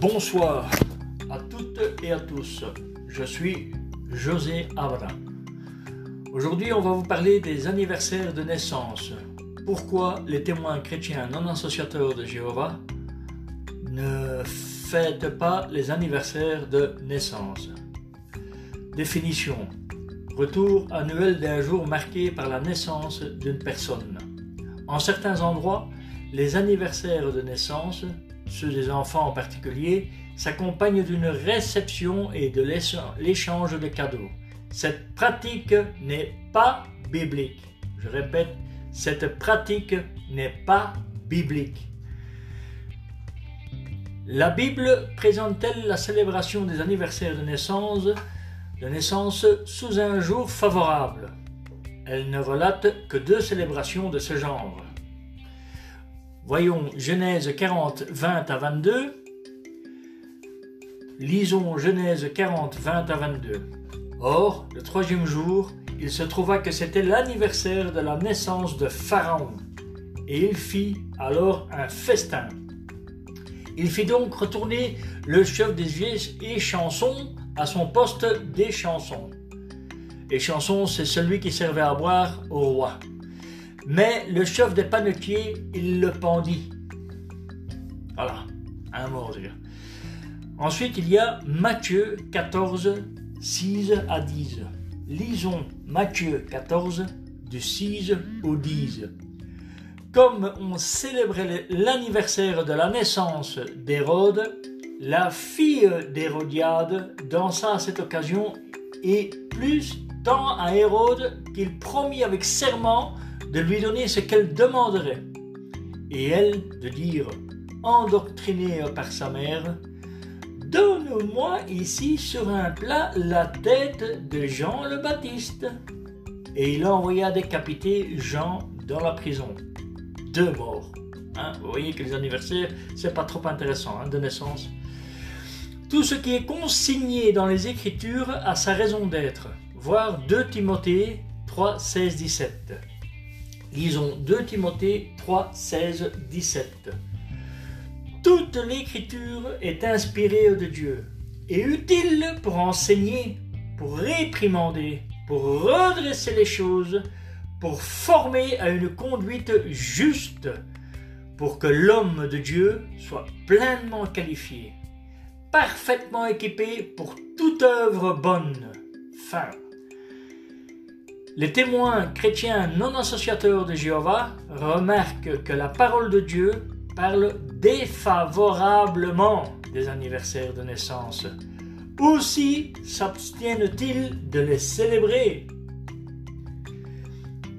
Bonsoir à toutes et à tous. Je suis José Abra. Aujourd'hui, on va vous parler des anniversaires de naissance. Pourquoi les témoins chrétiens non associateurs de Jéhovah ne fêtent pas les anniversaires de naissance? Définition. Retour annuel d'un jour marqué par la naissance d'une personne. En certains endroits, les anniversaires de naissance ceux des enfants en particulier, s'accompagnent d'une réception et de l'échange de cadeaux. Cette pratique n'est pas biblique. Je répète, cette pratique n'est pas biblique. La Bible présente-t-elle la célébration des anniversaires de naissance, de naissance sous un jour favorable? Elle ne relate que deux célébrations de ce genre. Voyons Genèse 40, 20 à 22. Lisons Genèse 40, 20 à 22. Or, le troisième jour, il se trouva que c'était l'anniversaire de la naissance de Pharaon, et il fit alors un festin. Il fit donc retourner le chef des chansons à son poste. Et chansons, c'est celui qui servait à boire au roi. Mais le chef des panetiers, il le pendit. Voilà, un mot. Ensuite, il y a Matthieu 14, 6 à 10. Lisons Matthieu 14, du 6 au 10. Comme on célébrait l'anniversaire de la naissance d'Hérode, la fille d'Hérodiade dansa à cette occasion et plus tant à Hérode qu'il promit avec serment de lui donner ce qu'elle demanderait, et elle de dire, endoctrinée par sa mère, Donne-moi ici sur un plat la tête de Jean le Baptiste. Et il envoya décapiter Jean dans la prison. Deux morts. Hein, vous voyez que les anniversaires, c'est pas trop intéressant hein, de naissance. Tout ce qui est consigné dans les Écritures a sa raison d'être. Voir 2 Timothée 3, 16, 17. Lisons 2 Timothée 3, 16, 17. Toute l'écriture est inspirée de Dieu et utile pour enseigner, pour réprimander, pour redresser les choses, pour former à une conduite juste, pour que l'homme de Dieu soit pleinement qualifié, parfaitement équipé pour toute œuvre bonne. Fin. Les témoins chrétiens non associateurs de Jéhovah remarquent que la parole de Dieu parle défavorablement des anniversaires de naissance. Aussi s'abstiennent-ils de les célébrer.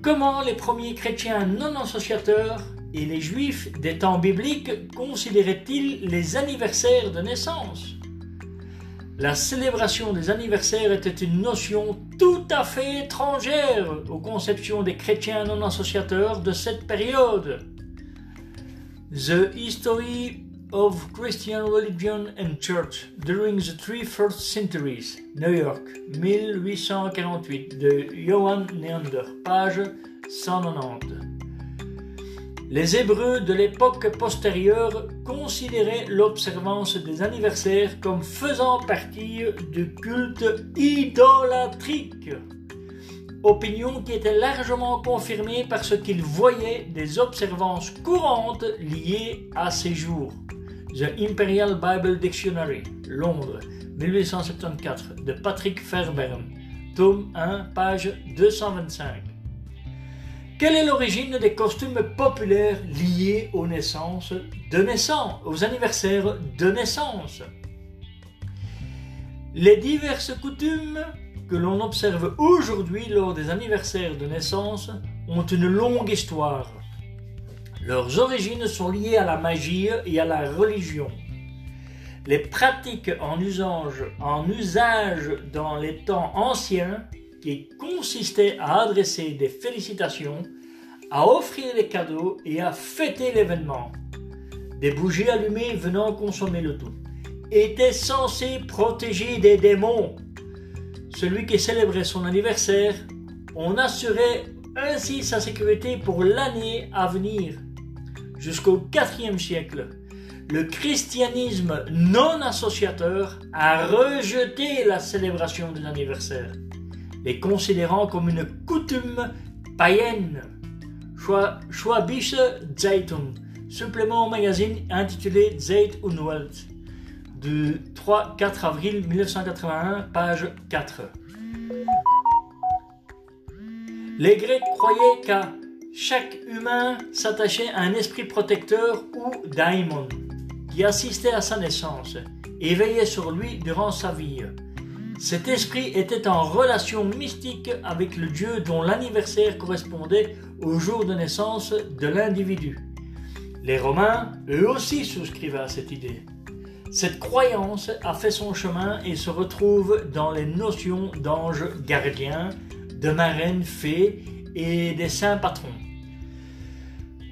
Comment les premiers chrétiens non associateurs et les juifs des temps bibliques considéraient-ils les anniversaires de naissance? La célébration des anniversaires était une notion tout à fait étrangère aux conceptions des chrétiens non associateurs de cette période. The History of Christian Religion and Church during the Three First Centuries, New York, 1848, de Johann Neander, page 190. Les Hébreux de l'époque postérieure considéraient l'observance des anniversaires comme faisant partie du culte idolatrique, opinion qui était largement confirmée par ce qu'ils voyaient des observances courantes liées à ces jours. The Imperial Bible Dictionary, Londres, 1874, de Patrick Fairbairn, tome 1, page 225. Quelle est l'origine des costumes populaires liés aux naissances aux anniversaires de naissance? Les diverses coutumes que l'on observe aujourd'hui lors des anniversaires de naissance ont une longue histoire. Leurs origines sont liées à la magie et à la religion. Les pratiques en usage, en usage dans les temps anciens consistait à adresser des félicitations, à offrir des cadeaux et à fêter l'événement. Des bougies allumées venant consommer le tout étaient censées protéger des démons. Celui qui célébrait son anniversaire, on assurait ainsi sa sécurité pour l'année à venir. Jusqu'au IVe siècle, le christianisme non associateur a rejeté la célébration des anniversaires, les considérant comme une coutume païenne. Schwabische Zeitung, supplément au magazine intitulé Zeit und Welt, du 3-4 avril 1981, page 4. Les Grecs croyaient qu'à chaque humain s'attachait à un esprit protecteur ou daimon qui assistait à sa naissance et veillait sur lui durant sa vie. Cet esprit était en relation mystique avec le Dieu dont l'anniversaire correspondait au jour de naissance de l'individu. Les Romains, eux aussi, souscrivaient à cette idée. Cette croyance a fait son chemin et se retrouve dans les notions d'anges gardiens, de marraines fées et des saints patrons.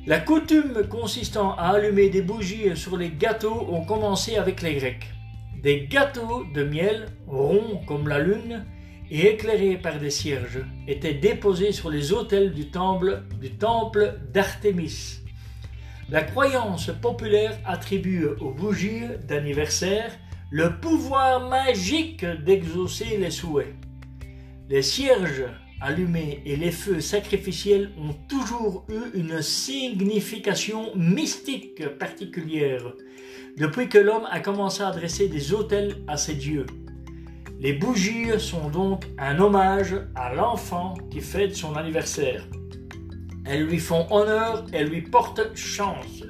La coutume consistant à allumer des bougies sur les gâteaux ont commencé avec les Grecs. Des gâteaux de miel, ronds comme la lune et éclairés par des cierges, étaient déposés sur les autels du temple, du temple d'Artémis. La croyance populaire attribue aux bougies d'anniversaire le pouvoir magique d'exaucer les souhaits. Les cierges allumés et les feux sacrificiels ont toujours eu une signification mystique particulière depuis que l'homme a commencé à adresser des autels à ses dieux. Les bougies sont donc un hommage à l'enfant qui fête son anniversaire. Elles lui font honneur et lui portent chance.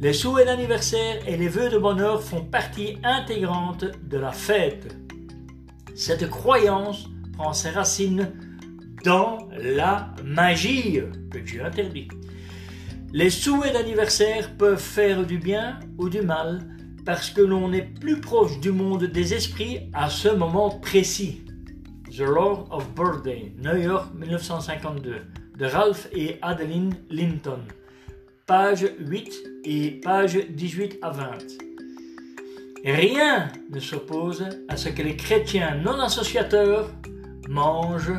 Les souhaits d'anniversaire et les vœux de bonheur font partie intégrante de la fête. Cette croyance prend ses racines dans la magie que Dieu interdit. Les souhaits d'anniversaire peuvent faire du bien ou du mal parce que l'on est plus proche du monde des esprits à ce moment précis. The Lord of Birthday, New York 1952, de Ralph et Adeline Linton, page 8 et page 18 à 20. Rien ne s'oppose à ce que les chrétiens non associateurs mangent,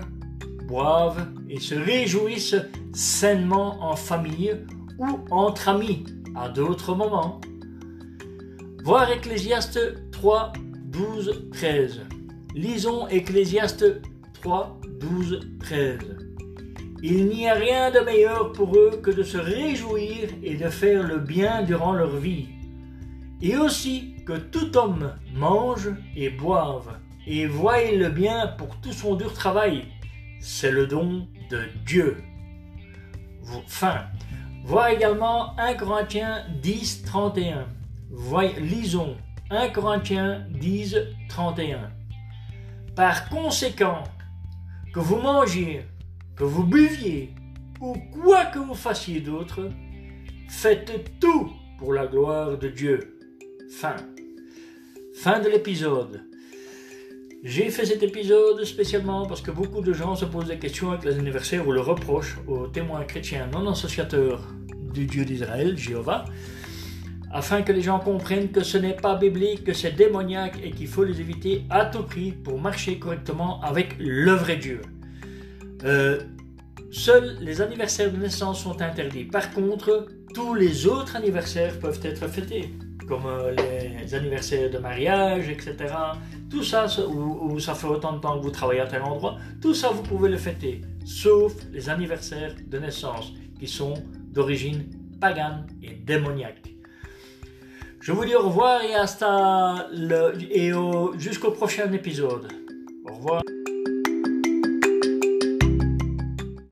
boivent et se réjouissent sainement en famille ou entre amis à d'autres moments. Voir Ecclésiaste 3, 12, 13. Lisons Ecclésiaste 3, 12, 13. Il n'y a rien de meilleur pour eux que de se réjouir et de faire le bien durant leur vie. Et aussi que tout homme mange et boive et voie le bien pour tout son dur travail. C'est le don de Dieu. Fin. Vois également 1 Corinthiens 10, 31. lisons 1 Corinthiens 10, 31. Par conséquent, que vous mangiez, que vous buviez, ou quoi que vous fassiez d'autre, faites tout pour la gloire de Dieu. Fin. Fin de l'épisode. J'ai fait cet épisode spécialement parce que beaucoup de gens se posent des questions avec les anniversaires ou le reprochent aux témoins chrétiens non associateurs du Dieu d'Israël, Jéhovah, afin que les gens comprennent que ce n'est pas biblique, que c'est démoniaque et qu'il faut les éviter à tout prix pour marcher correctement avec le vrai Dieu. Euh, seuls les anniversaires de naissance sont interdits. Par contre, tous les autres anniversaires peuvent être fêtés comme euh, les anniversaires de mariage, etc. Tout ça, où, ça fait autant de temps que vous travaillez à tel endroit, tout ça vous pouvez le fêter, sauf les anniversaires de naissance qui sont d'origine pagane et démoniaque. Je vous dis au revoir et hasta le, et jusqu'au prochain épisode. Au revoir.